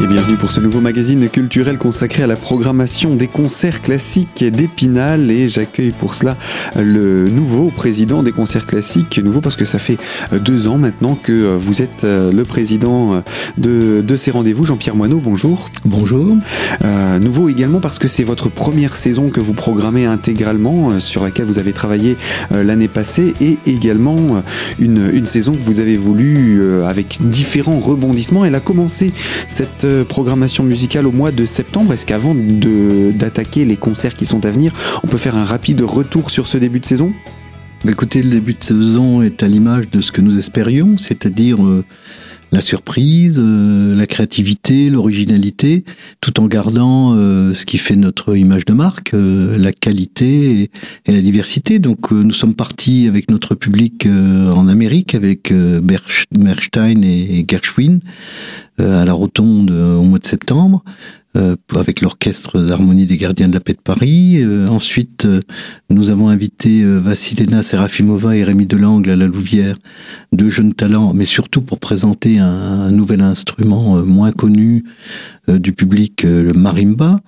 Et bienvenue pour ce nouveau magazine culturel consacré à la programmation des concerts classiques d'Épinal. Et j'accueille pour cela le nouveau président des concerts classiques. Nouveau parce que ça fait deux ans maintenant que vous êtes le président de, de ces rendez-vous. Jean-Pierre Moineau, bonjour. Bonjour. Euh, nouveau également parce que c'est votre première saison que vous programmez intégralement, euh, sur laquelle vous avez travaillé euh, l'année passée. Et également une, une saison que vous avez voulu avec différents rebondissements. Elle a commencé cette euh, programmation musicale au mois de septembre. Est-ce qu'avant d'attaquer les concerts qui sont à venir, on peut faire un rapide retour sur ce début de saison? Bah, Écoutez, le début de saison est à l'image de ce que nous espérions, c'est-à-dire euh, la surprise, euh, la créativité, l'originalité, tout en gardant euh, ce qui fait notre image de marque, euh, la qualité et, la diversité. Donc nous sommes partis avec notre public en Amérique, avec Merstein et Gershwin, à la Rotonde au mois de septembre. Euh, avec l'orchestre d'harmonie des gardiens de la paix de Paris. Euh, ensuite, euh, nous avons invité Vassilena Serafimova et Rémi Delangle à la Louvière, deux jeunes talents, mais surtout pour présenter un nouvel instrument moins connu du public, le marimba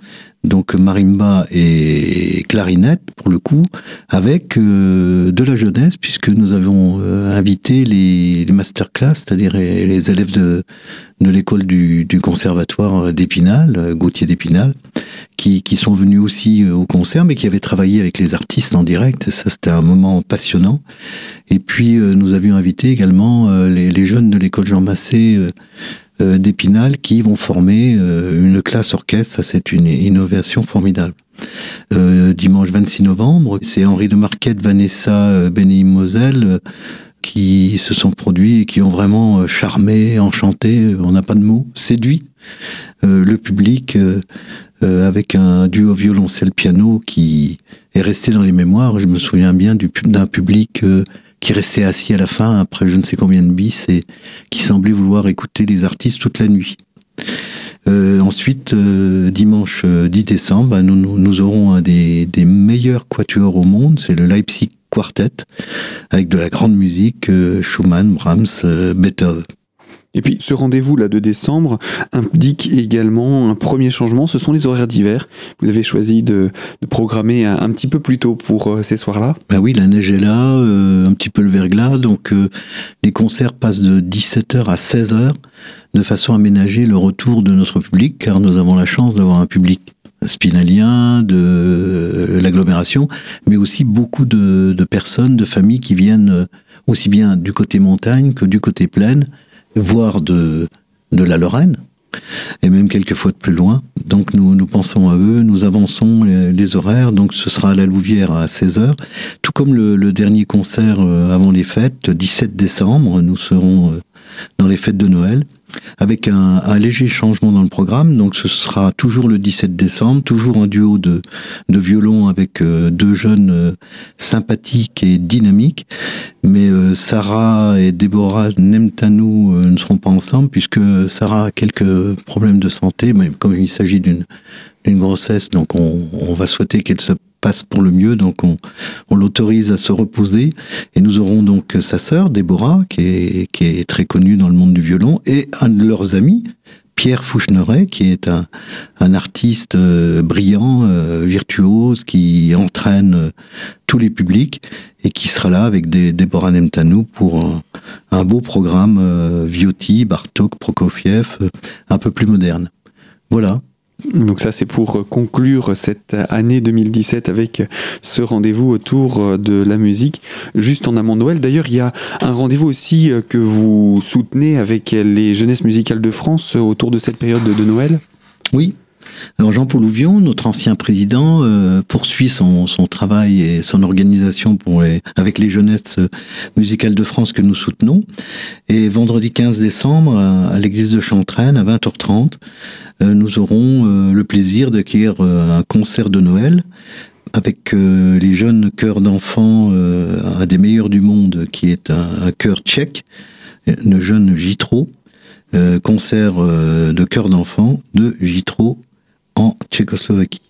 donc marimba et clarinette pour le coup, avec euh, de la jeunesse, puisque nous avons euh, invité les, les masterclass, c'est-à-dire les élèves de, de l'école du, du, conservatoire d'Épinal, Gauthier d'Épinal, qui, qui, sont venus aussi au concert, mais qui avaient travaillé avec les artistes en direct. Ça, c'était un moment passionnant. Et puis, euh, nous avions invité également les, les, jeunes de l'école Jean Massé euh, d'Épinal qui vont former euh, une classe orchestre. C'est une innovation formidable. Euh, dimanche 26 novembre, c'est Henri de Marquette, Vanessa Benny Moselle qui se sont produits et qui ont vraiment charmé, enchanté, on n'a pas de mots, séduit le public avec un duo violoncelle-piano qui est resté dans les mémoires. Je me souviens bien d'un public qui restait assis à la fin après je ne sais combien de bis et qui semblait vouloir écouter les artistes toute la nuit. Euh, ensuite, euh, dimanche 10 euh, décembre, nous, nous, aurons un des, meilleurs quatuors au monde, c'est le Leipzig Quartet, avec de la grande musique, Schumann, Brahms, Beethoven. Et puis ce rendez-vous là de décembre indique également un premier changement, ce sont les horaires d'hiver. Vous avez choisi de, programmer un, petit peu plus tôt pour euh, ces soirs-là. Ben oui, la neige est là, euh, un petit peu le verglas, donc euh, les concerts passent de 17h à 16h de façon à ménager le retour de notre public, car nous avons la chance d'avoir un public spinalien, de l'agglomération, mais aussi beaucoup de personnes, de familles qui viennent aussi bien du côté montagne que du côté plaine voire de, de la Lorraine, et même quelques fois de plus loin. Donc nous, nous pensons à eux, nous avançons les, horaires, donc ce sera à la Louvière à 16h, tout comme le, le dernier concert euh, avant les fêtes, le 17 décembre, nous serons euh, dans les fêtes de Noël avec un, léger changement dans le programme. Donc ce sera toujours le 17 décembre, toujours un duo de, de violon avec euh, deux jeunes euh, sympathiques et dynamiques. Mais euh, Sarah et Déborah Nemtanou ne seront pas ensemble puisque Sarah a quelques problèmes de santé, mais comme il s'agit d'une grossesse, donc on, on va souhaiter qu'elle se passe pour le mieux, donc on, on l'autorise à se reposer. Et nous aurons donc sa sœur, Déborah, qui est, qui est très connue dans le monde du violon, et un de leurs amis, Pierre Foucheneret, qui est un, un artiste euh, brillant, euh, virtuose, qui entraîne euh, tous les publics et qui sera là avec des, Déborah Nemtanou pour un, un beau programme Viotti, Bartok, Prokofiev, un peu plus moderne. Voilà. Donc ça c'est pour conclure cette année 2017 avec ce rendez-vous autour de la musique juste en amont de Noël. D'ailleurs il y a un rendez-vous aussi que vous soutenez avec les jeunesses musicales de France autour de cette période de Noël. Oui, alors Jean-Paul Ouvion, notre ancien président, euh, poursuit son, travail et son organisation avec les jeunesses musicales de France que nous soutenons. Et vendredi 15 décembre, à, l'église de Chantraine, à 20h30, euh, nous aurons euh, le plaisir d'accueillir un concert de Noël avec les jeunes chœurs d'enfants, un des meilleurs du monde, qui est un, chœur tchèque, le jeune Gitro, concert de chœur d'enfants de Gitro en Tchécoslovaquie.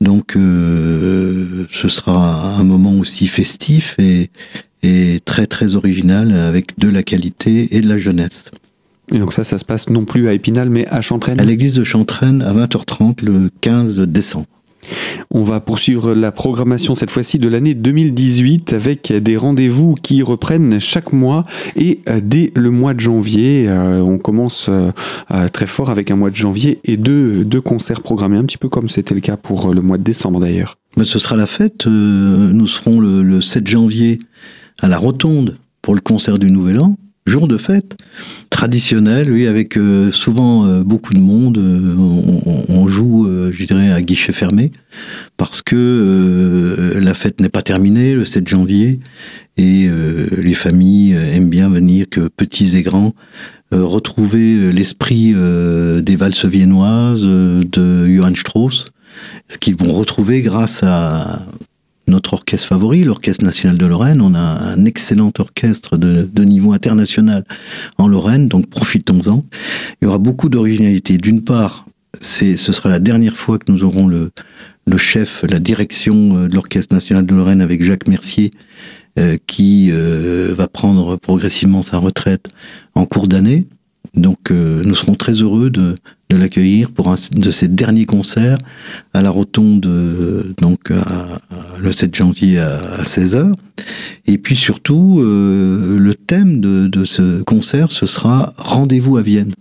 Donc euh, ce sera un moment aussi festif et, et très très original avec de la qualité et de la jeunesse. Et donc ça, ça se passe non plus à Épinal, mais à Chantraine À l'église de Chantraine à 20h30 le 15 décembre. On va poursuivre la programmation cette fois-ci de l'année 2018 avec des rendez-vous qui reprennent chaque mois et euh, dès le mois de janvier, euh, on commence euh, très fort avec un mois de janvier et deux, deux concerts programmés, un petit peu comme c'était le cas pour le mois de décembre d'ailleurs. ce sera la fête, nous serons le, le 7 janvier à la Rotonde pour le concert du Nouvel An jour de fête traditionnel, oui, avec euh, souvent euh, beaucoup de monde. Euh, on, joue, je dirais, à guichet fermé, parce que la fête n'est pas terminée le 7 janvier, et les familles aiment bien venir, que petits et grands, retrouver l'esprit des valses viennoises de Johann Strauss, ce qu'ils vont retrouver grâce à notre orchestre favori, l'Orchestre national de Lorraine. On a un excellent orchestre de, niveau international en Lorraine, donc profitons-en. Il y aura beaucoup d'originalité. D'une part, ce sera la dernière fois que nous aurons le, chef, la direction euh, de l'Orchestre national de Lorraine avec Jacques Mercier, euh, qui euh, va prendre progressivement sa retraite en cours d'année. Donc nous serons très heureux de, de l'accueillir pour un de ses derniers concerts à la Rotonde, donc le 7 janvier à, 16h. Et puis surtout, euh, le thème de, de, ce concert, ce sera Rendez-vous à Vienne.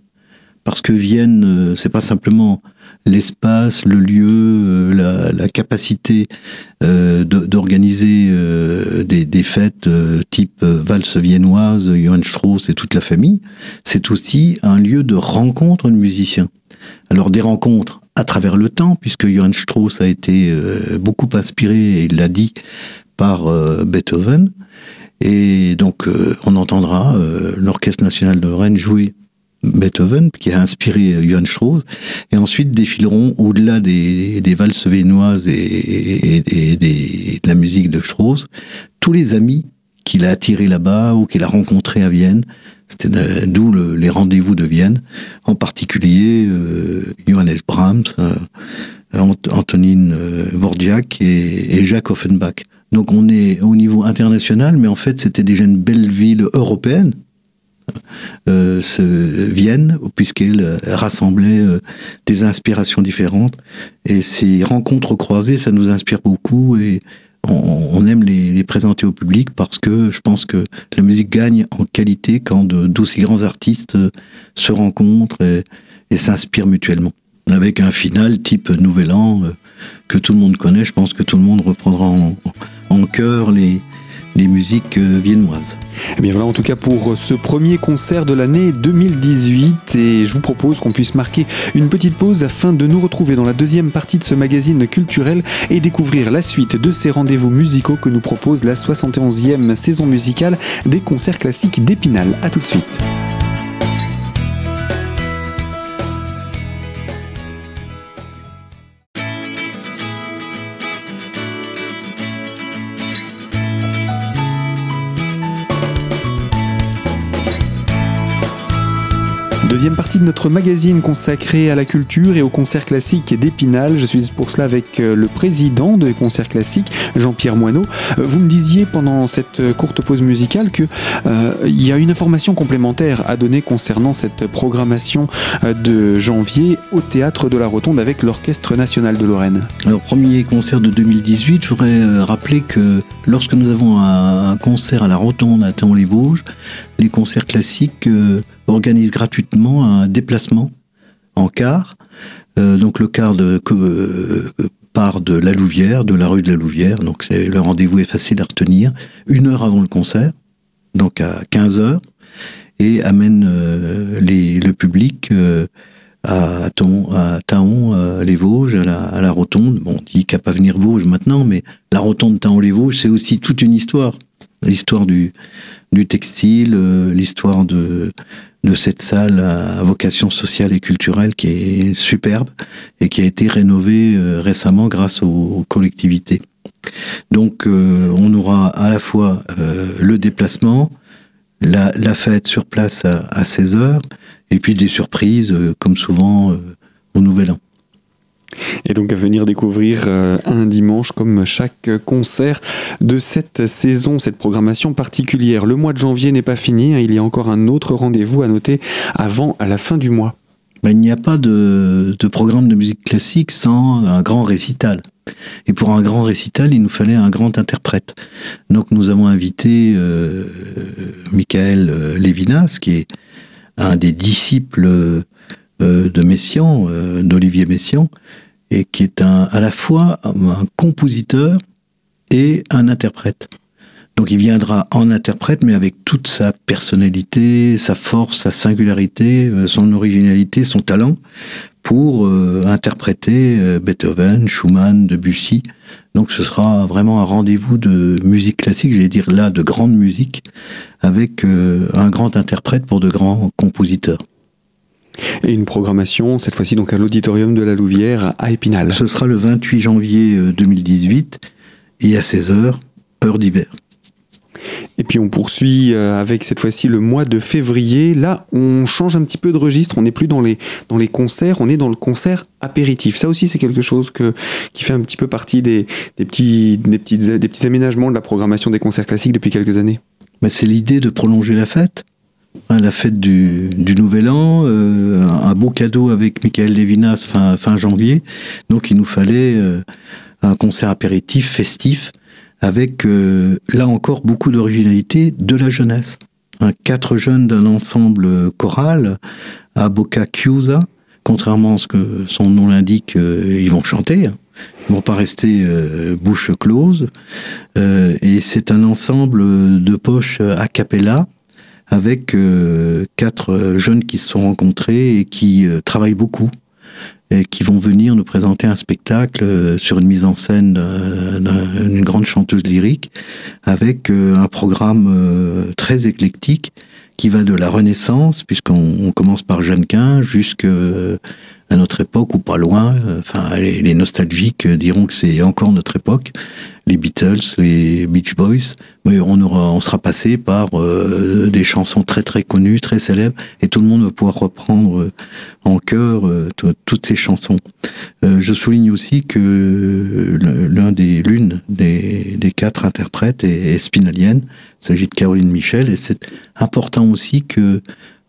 Parce que Vienne, euh, c'est pas simplement l'espace, le lieu, euh, la, capacité euh, d'organiser euh, des, fêtes type valse viennoise, Johann Strauss et toute la famille, c'est aussi un lieu de rencontre de musiciens. Alors des rencontres à travers le temps, puisque Johann Strauss a été beaucoup inspiré, il l'a dit, par Beethoven. Et donc on entendra l'Orchestre national de Lorraine jouer Beethoven, qui a inspiré Johann Strauss, et ensuite défileront au-delà des, des, valses viennoises et, et, de la musique de Strauss, tous les amis qu'il a attirés là-bas ou qu'il a rencontrés à Vienne. C'était d'où les rendez-vous de Vienne, en particulier euh, Johannes Brahms, euh, Antonine euh, Vordiak et, et Jacques Offenbach. Donc on est au niveau international, mais en fait c'était déjà une belle ville européenne, euh, se, viennent, puisqu'ils rassemblaient euh, des inspirations différentes. Et ces rencontres croisées, ça nous inspire beaucoup et on, aime les, présenter au public parce que je pense que la musique gagne en qualité quand d'aussi grands artistes euh, se rencontrent et, s'inspirent mutuellement. Avec un final type Nouvel An que tout le monde connaît, je pense que tout le monde reprendra en, en chœur les, les musiques euh, viennoises. Eh bien voilà en tout cas pour ce premier concert de l'année 2018 et je vous propose qu'on puisse marquer une petite pause afin de nous retrouver dans la deuxième partie de ce magazine culturel et découvrir la suite de ces rendez-vous musicaux que nous propose la 71e saison musicale des concerts classiques d'Épinal. A tout de suite. Deuxième partie de notre magazine consacré à la culture et aux concerts classiques d'Épinal. Je suis pour cela avec euh, le président des concerts classiques, Jean-Pierre Moineau. Euh, vous me disiez pendant cette courte pause musicale que euh, il y a une information complémentaire à donner concernant cette programmation de janvier au théâtre de la Rotonde avec l'Orchestre national de Lorraine. Alors premier concert de 2018, je voudrais rappeler que lorsque nous avons un, concert à la Rotonde à Théon-les-Vosges, les concerts classiques organise gratuitement un déplacement en car. Euh, donc le car de, euh, part de la Louvière, de la rue de la Louvière. Donc le rendez-vous est facile à retenir. Une heure avant le concert, donc à 15 heures, et amène euh, les, le public à, Taon, à Taon, les Vosges, à la, Rotonde. Bon, on dit qu'à pas venir Vosges maintenant, mais la Rotonde Taon-les-Vosges, c'est aussi toute une histoire. L'histoire du textile, l'histoire de, de cette salle à vocation sociale et culturelle qui est superbe et qui a été rénovée euh, récemment grâce aux, collectivités. Donc euh, on aura à la fois euh, le déplacement, la, fête sur place à, 16h, et puis des surprises comme souvent au Nouvel An. Et donc à venir découvrir euh, un dimanche comme chaque concert de cette saison, cette programmation particulière. Le mois de janvier n'est pas fini, hein. il y a encore un autre rendez-vous à noter avant la fin du mois. Ben, il n'y a pas de, programme de musique classique sans un grand récital. Et pour un grand récital, il nous fallait un grand interprète. Donc nous avons invité euh, Michael euh, Lévinas, qui est un des disciples euh, de Messiaen, d'Olivier Messiaen, et qui est un, à la fois un compositeur et un interprète. Donc il viendra en interprète, mais avec toute sa personnalité, sa force, sa singularité, euh, son originalité, son talent, pour euh, interpréter euh, Beethoven, Schumann, Debussy. Donc ce sera vraiment un rendez-vous de musique classique, j'allais dire là, de grande musique, avec un grand interprète pour de grands compositeurs. Et une programmation, cette fois-ci donc à l'auditorium de la Louvière à Épinal. Ce sera le 28 janvier 2018 et à 16h, heure d'hiver. Et puis on poursuit euh, avec cette fois-ci le mois de février. Là, on change un petit peu de registre. On n'est plus dans les, dans les concerts, on est dans le concert apéritif. Ça aussi, c'est quelque chose que, qui fait un petit peu partie des, des, petits, des, petits, des petits aménagements de la programmation des concerts classiques depuis quelques années. Bah, c'est l'idée de prolonger la fête. Hein, la fête du, Nouvel An, euh, un beau cadeau avec Michael Levinas fin, fin janvier. Donc il nous fallait euh, un concert apéritif festif avec euh, là encore beaucoup d'originalité de la jeunesse. quatre jeunes d'un ensemble choral à Boca Chiusa, contrairement à ce que son nom l'indique, ils vont chanter. Hein. Ils vont pas rester bouche close. et c'est un ensemble de poches a cappella avec quatre jeunes qui se sont rencontrés et qui travaillent beaucoup et qui vont venir nous présenter un spectacle euh, sur une mise en scène d'une grande chanteuse lyrique avec euh, un programme euh, très éclectique qui va de la Renaissance, puisqu'on commence par Jeannequin, jusqu'à notre époque ou pas loin. Enfin, les, nostalgiques diront que c'est encore notre époque. Les Beatles, les Beach Boys, mais on aura, on sera passé par euh, des chansons très très connues, très célèbres, et tout le monde va pouvoir reprendre euh, en chœur euh, toutes ces chansons. je souligne aussi que l'un des l'une des, des, quatre interprètes est, est spinalienne. Il s'agit de Caroline Michel, et c'est important aussi que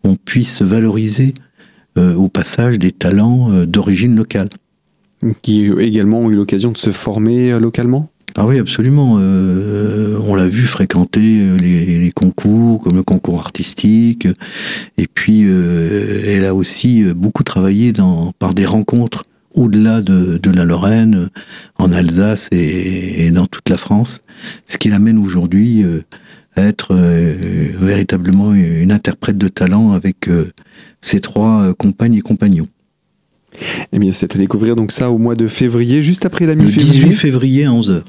on puisse valoriser euh, au passage des talents euh, d'origine locale. Qui également ont eu l'occasion de se former euh, localement? Ah oui, absolument. on l'a vu fréquenter les, concours, comme le concours artistique. Et puis, elle a aussi beaucoup travaillé dans, par des rencontres au-delà de, la Lorraine, en Alsace et, dans toute la France. Ce qui l'amène aujourd'hui être véritablement une interprète de talent avec ses trois euh, compagnes et compagnons. Eh bien, c'est à découvrir donc ça au mois de février, juste après la mi-février. 18 février à 11h.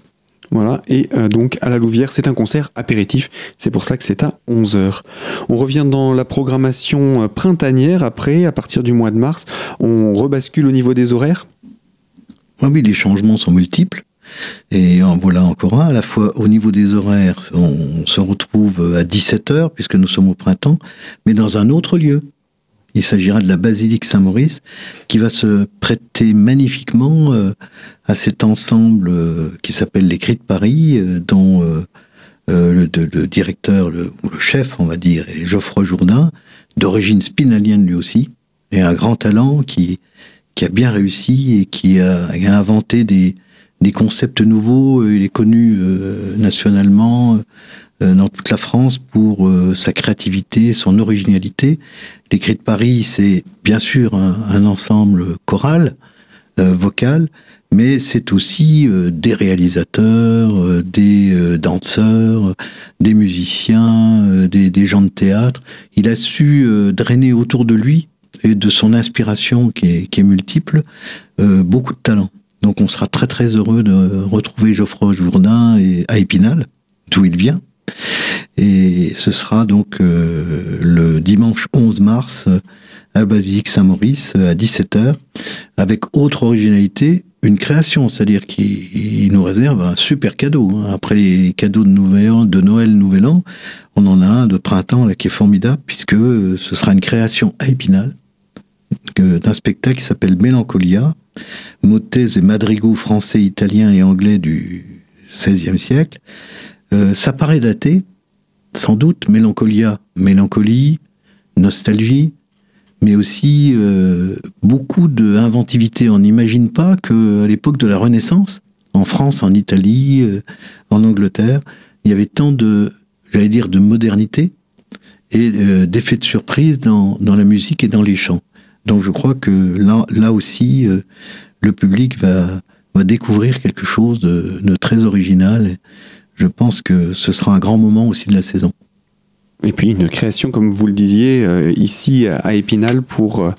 Voilà, et euh, donc à la Louvière, c'est un concert apéritif, c'est pour ça que c'est à 11h. On revient dans la programmation euh, printanière après, à partir du mois de mars, on rebascule au niveau des horaires ah Oui, les changements sont multiples. Et en voilà encore un, à la fois au niveau des horaires, on se retrouve à 17h, puisque nous sommes au printemps, mais dans un autre lieu. Il s'agira de la basilique Saint-Maurice qui va se prêter magnifiquement euh, à cet ensemble euh, qui s'appelle les Cris de Paris, euh, dont le, directeur, le, chef, on va dire, est Geoffroy Jourdain, d'origine spinalienne lui aussi, et un grand talent qui a bien réussi et qui a, inventé des, des concepts nouveaux. Il est connu nationalement euh, dans toute la France pour euh, sa créativité, son originalité. Les Cris de Paris, c'est bien sûr un, ensemble choral, euh, vocal, mais c'est aussi des réalisateurs, des danseurs, des musiciens, des, gens de théâtre. Il a su drainer autour de lui et de son inspiration qui est, multiple, beaucoup de talent. Donc on sera très très heureux de retrouver Geoffroy Jourdain et, à Épinal, d'où il vient. Et ce sera donc euh, le dimanche 11 mars à Basilique Saint-Maurice à 17h, avec autre originalité, une création, c'est-à-dire qu'il nous réserve un super cadeau. Hein. Après les cadeaux de, Noël, de Noël, Nouvel An, on en a un de printemps qui est formidable, puisque ce sera une création à Épinal d'un spectacle qui s'appelle Mélancolia, motets et madrigaux français, italiens et anglais du XVIe siècle. ça paraît daté, sans doute, mélancolia, mélancolie, nostalgie, mais aussi euh, beaucoup d'inventivité. On n'imagine pas qu'à l'époque de la Renaissance, en France, en Italie, euh, en Angleterre, il y avait tant de, j'allais dire, de modernité et euh, d'effets de surprise dans, la musique et dans les chants. Donc je crois que là, là aussi, le public va, va découvrir quelque chose de, de très original. Je pense que ce sera un grand moment aussi de la saison. Et puis une création, comme vous le disiez, euh, ici à Épinal pour euh,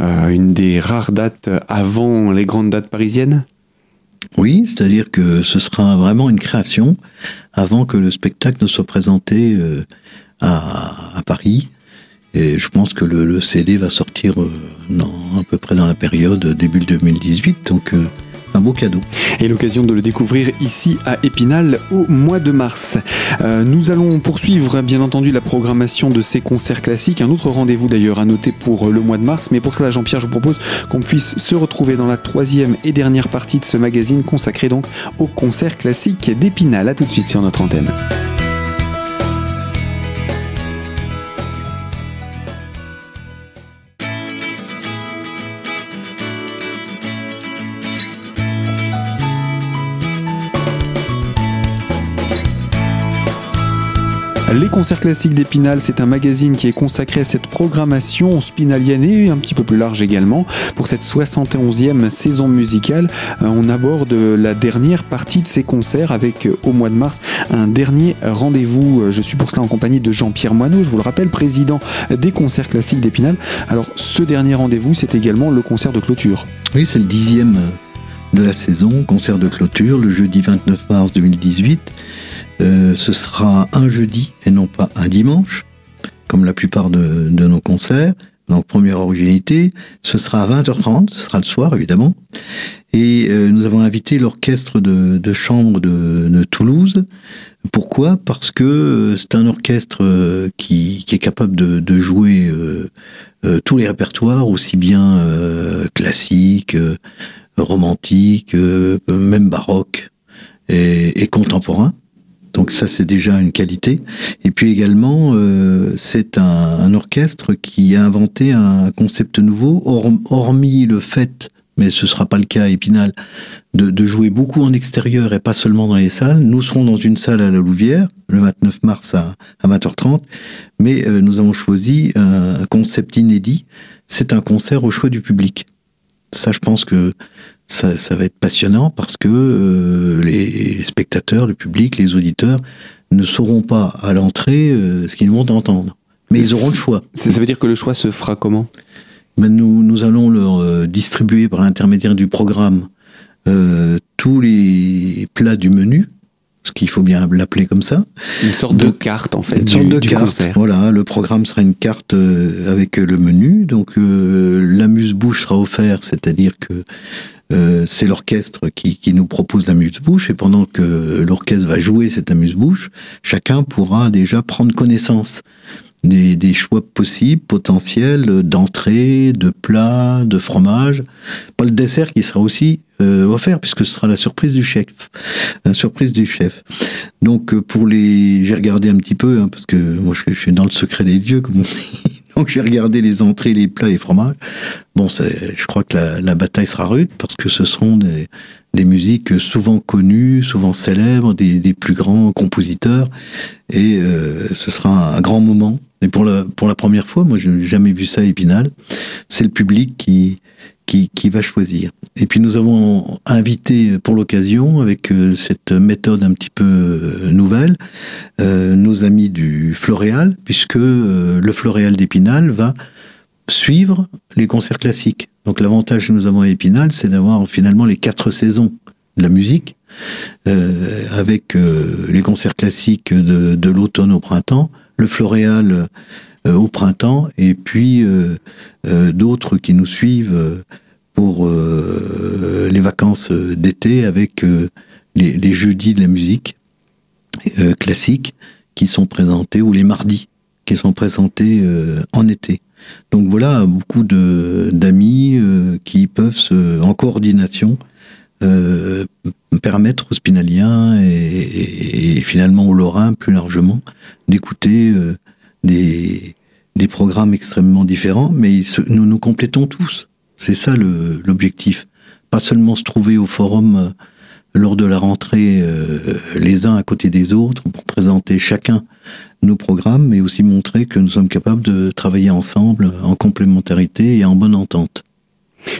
euh, une des rares dates avant les grandes dates parisiennes? Oui, c'est-à-dire que ce sera vraiment une création avant que le spectacle ne soit présenté à, Paris. Et je pense que le, CD va sortir dans, à peu près dans la période début 2018. Donc un beau cadeau. Et l'occasion de le découvrir ici à Épinal au mois de mars. Euh, nous allons poursuivre bien entendu la programmation de ces concerts classiques. Un autre rendez-vous d'ailleurs à noter pour le mois de mars. Mais pour cela, Jean-Pierre, je vous propose qu'on puisse se retrouver dans la troisième et dernière partie de ce magazine consacré donc aux concerts classiques d'Épinal. A tout de suite sur notre antenne. Les concerts classiques d'Épinal, c'est un magazine qui est consacré à cette programmation spinalienne et un petit peu plus large également. Pour cette 71e saison musicale, euh, on aborde la dernière partie de ces concerts avec euh, au mois de mars un dernier rendez-vous. Euh, je suis pour cela en compagnie de Jean-Pierre Moineau, je vous le rappelle, président des concerts classiques d'Épinal. Alors ce dernier rendez-vous, c'est également le concert de clôture. Oui, c'est le dixième de la saison, concert de clôture, le jeudi 29 mars 2018. Euh, ce sera un jeudi et non pas un dimanche, comme la plupart de, nos concerts. Donc première originalité, ce sera à 20h30, ce sera le soir évidemment. Et euh, nous avons invité l'orchestre de, chambre de, Toulouse. Pourquoi? Parce que euh, c'est un orchestre qui, est capable de, jouer tous les répertoires, aussi bien classiques, romantiques, même baroques et, et contemporains. Donc ça, c'est déjà une qualité. Et puis également, euh, c'est un, orchestre qui a inventé un concept nouveau, hormis le fait, mais ce sera pas le cas à Épinal, de, jouer beaucoup en extérieur et pas seulement dans les salles. Nous serons dans une salle à la Louvière, le 29 mars à, 20h30, mais euh, nous avons choisi un concept inédit. C'est un concert au choix du public. Ça, je pense que ça, va être passionnant parce que euh, les spectateurs, le public, les auditeurs ne sauront pas à l'entrée euh, ce qu'ils vont entendre. Mais ils auront le choix. Ça veut dire que le choix se fera comment? Ben nous, nous allons leur euh, distribuer par l'intermédiaire du programme tous les plats du menu ce qu'il faut bien l'appeler comme ça. Une sorte de, carte en fait une sorte de carte. concert. Voilà, le programme sera une carte avec le menu. Donc l'amuse-bouche sera offert, c'est-à-dire que euh, c'est l'orchestre qui, nous propose l'amuse-bouche et pendant que l'orchestre va jouer cette amuse-bouche, chacun pourra déjà prendre connaissance des, choix possibles, potentiels, d'entrée, de plats, de fromage. Pas le dessert qui sera aussi euh, offert puisque ce sera la surprise du chef. La surprise du chef. Donc euh, pour les, j'ai regardé un petit peu hein, parce que moi je, je, suis dans le secret des dieux comme on dit. Donc j'ai regardé les entrées, les plats et fromages. Bon, je crois que la, bataille sera rude parce que ce seront des, musiques souvent connues, souvent célèbres, des, plus grands compositeurs. Et euh, ce sera un, grand moment. Et pour la, pour la première fois, moi je n'ai jamais vu ça à Épinal, c'est le public qui, qui, va choisir. Et puis nous avons invité pour l'occasion, avec euh, cette méthode un petit peu euh, nouvelle, euh, nos amis du Floréal, puisque le Floréal d'Épinal va suivre les concerts classiques. Donc l'avantage que nous avons à Épinal, c'est d'avoir finalement les quatre saisons de la musique, avec les concerts classiques de, de l'automne au printemps, le Floréal au printemps, et puis d'autres qui nous suivent pour euh, les vacances d'été avec euh, les, jeudis de la musique euh, classique qui sont présentés, ou les mardis qui sont présentés en été. Donc voilà, beaucoup d'amis qui peuvent, en coordination, permettre aux Spinaliens et, finalement aux Lorrains plus largement d'écouter des, programmes extrêmement différents, mais nous nous complétons tous. C'est ça l'objectif. Pas seulement se trouver au forum lors de la rentrée euh, les uns à côté des autres pour présenter chacun nos programmes, mais aussi montrer que nous sommes capables de travailler ensemble en complémentarité et en bonne entente.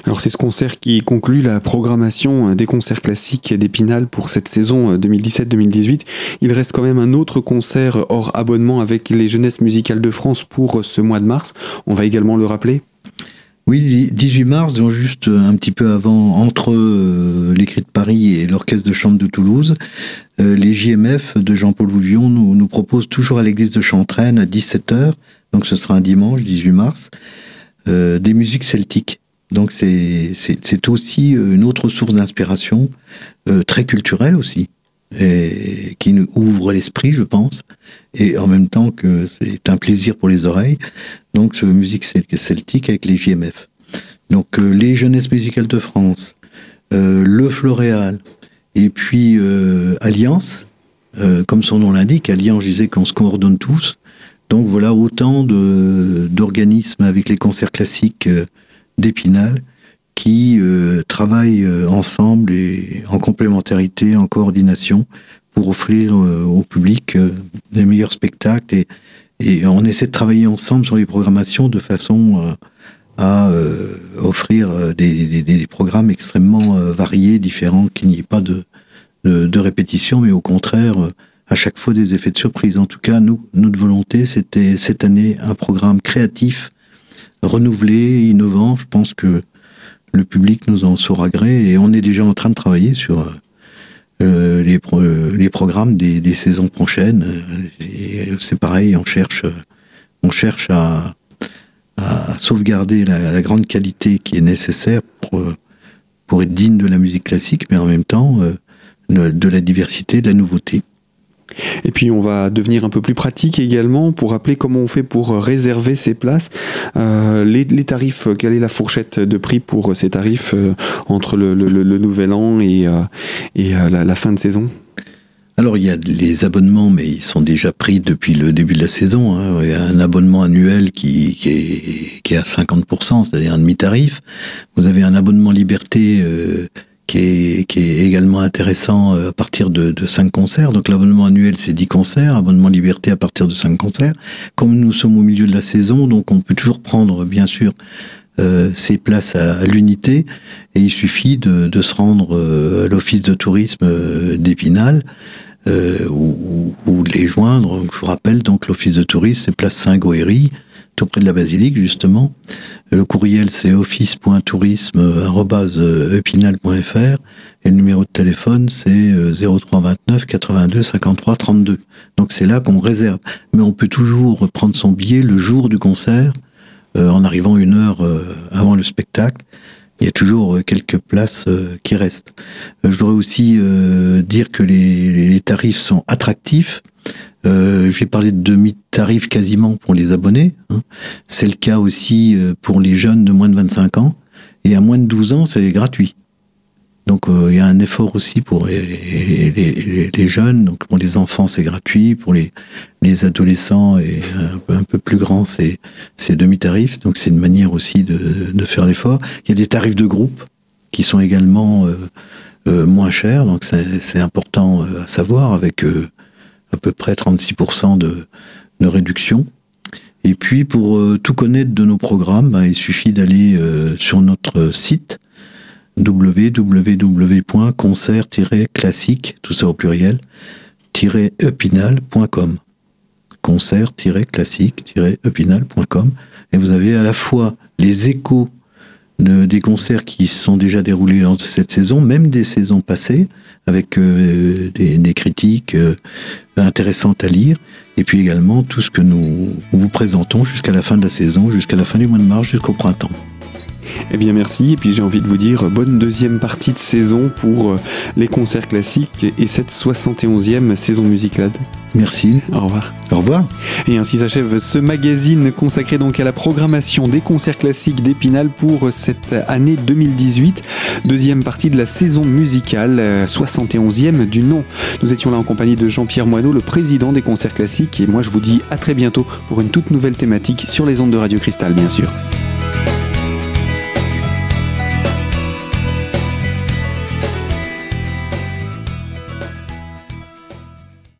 Alors c'est ce concert qui conclut la programmation des concerts classiques d'Épinal pour cette saison 2017-2018. Il reste quand même un autre concert hors abonnement avec les Jeunesses musicales de France pour ce mois de mars. On va également le rappeler oui, 18 mars, donc juste un petit peu avant, entre euh, l'écrit de Paris et l'orchestre de chambre de Toulouse, euh, les JMF de Jean-Paul Louvion nous, proposent toujours à l'église de Chantraine à 17h, donc ce sera un dimanche, 18 mars, euh, des musiques celtiques. Donc c'est aussi une autre source d'inspiration, très culturelle aussi qui nous ouvre l'esprit, je pense, et en même temps que c'est un plaisir pour les oreilles. Donc, ce musique celtique avec les JMF. Donc, euh, les Jeunesses musicales de France, euh, le Floréal, et puis euh, Alliance, comme son nom l'indique, Alliance, je disais qu'on se coordonne tous. Donc, voilà autant d'organismes avec les concerts classiques d'Épinal qui euh, travaillent euh, ensemble et en complémentarité, en coordination, pour offrir euh, au public des meilleurs spectacles. Et, et, on essaie de travailler ensemble sur les programmations de façon à offrir des, des, programmes extrêmement variés, différents, qu'il n'y ait pas de, de, de, répétition, mais au contraire, à chaque fois des effets de surprise. En tout cas, nous, notre volonté, c'était cette année un programme créatif, renouvelé, innovant. Je pense que le public nous en saura gré et on est déjà en train de travailler sur euh, les, les, programmes des, saisons prochaines. C'est pareil, on cherche, on cherche à, sauvegarder la, grande qualité qui est nécessaire pour, pour être digne de la musique classique, mais en même temps euh, de la diversité, de la nouveauté. Et puis on va devenir un peu plus pratique également pour rappeler comment on fait pour réserver ces places. Euh, les, tarifs, quelle est la fourchette de prix pour ces tarifs euh, entre le, nouvel an et, euh, la, fin de saison? Alors il y a les abonnements, mais ils sont déjà pris depuis le début de la saison. Hein. Il y a un abonnement annuel qui est à 50%, c'est-à-dire un demi-tarif. Vous avez un abonnement liberté qui est, qui est également intéressant euh, à partir de, de 5 concerts. Donc l'abonnement annuel, c'est 10 concerts, abonnement liberté à partir de 5 concerts. Comme nous sommes au milieu de la saison, donc on peut toujours prendre, bien sûr, euh, ces places à, l'unité, et il suffit de, de se rendre euh, à l'office de tourisme euh, d'Épinal, euh, ou, ou, les joindre. Je vous rappelle, donc l'office de tourisme, c'est place Saint-Goëry, tout près de la basilique, justement. Le courriel, c'est office.tourisme.epinal.fr et le numéro de téléphone, c'est 0329 82 53 32. Donc c'est là qu'on réserve. Mais on peut toujours prendre son billet le jour du concert, euh, en arrivant une heure euh, avant le spectacle. Il y a toujours euh, quelques places qui restent. je voudrais aussi dire que les tarifs sont attractifs. Euh, J'ai parlé de demi-tarif quasiment pour les abonnés. Hein. C'est le cas aussi euh, pour les jeunes de moins de 25 ans. Et à moins de 12 ans, c'est gratuit. Donc euh, il y a un effort aussi pour les, jeunes. Donc pour les enfants, c'est gratuit. Pour les, les adolescents et un, peu plus grands, c'est demi-tarif. Donc c'est une manière aussi de, faire l'effort. Il y a des tarifs de groupe qui sont également moins chers. Donc c'est important à savoir avec à peu près 36% de, réduction. Et puis pour euh, tout connaître de nos programmes, bah, il suffit d'aller euh, sur notre site www.concert-classique, tout ça au pluriel, epinal.com concert-classique-epinal.com et vous avez à la fois les échos des concerts qui sont déjà déroulés cette saison, même des saisons passées, avec euh, des, critiques euh, intéressantes à lire, et puis également tout ce que nous vous présentons jusqu'à la fin de la saison, jusqu'à la fin du mois de mars, jusqu'au printemps. Eh bien merci, et puis j'ai envie de vous dire bonne deuxième partie de saison pour euh, les concerts classiques et cette 71e saison musicale. Merci. Au revoir. Au revoir. Et ainsi s'achève ce magazine consacré donc à la programmation des concerts classiques d'Épinal pour cette année 2018. Deuxième partie de la saison musicale, 71e du nom. Nous étions là en compagnie de Jean-Pierre Moineau, le président des concerts classiques. Et moi, je vous dis à très bientôt pour une toute nouvelle thématique sur les ondes de Radio Cristal, bien sûr.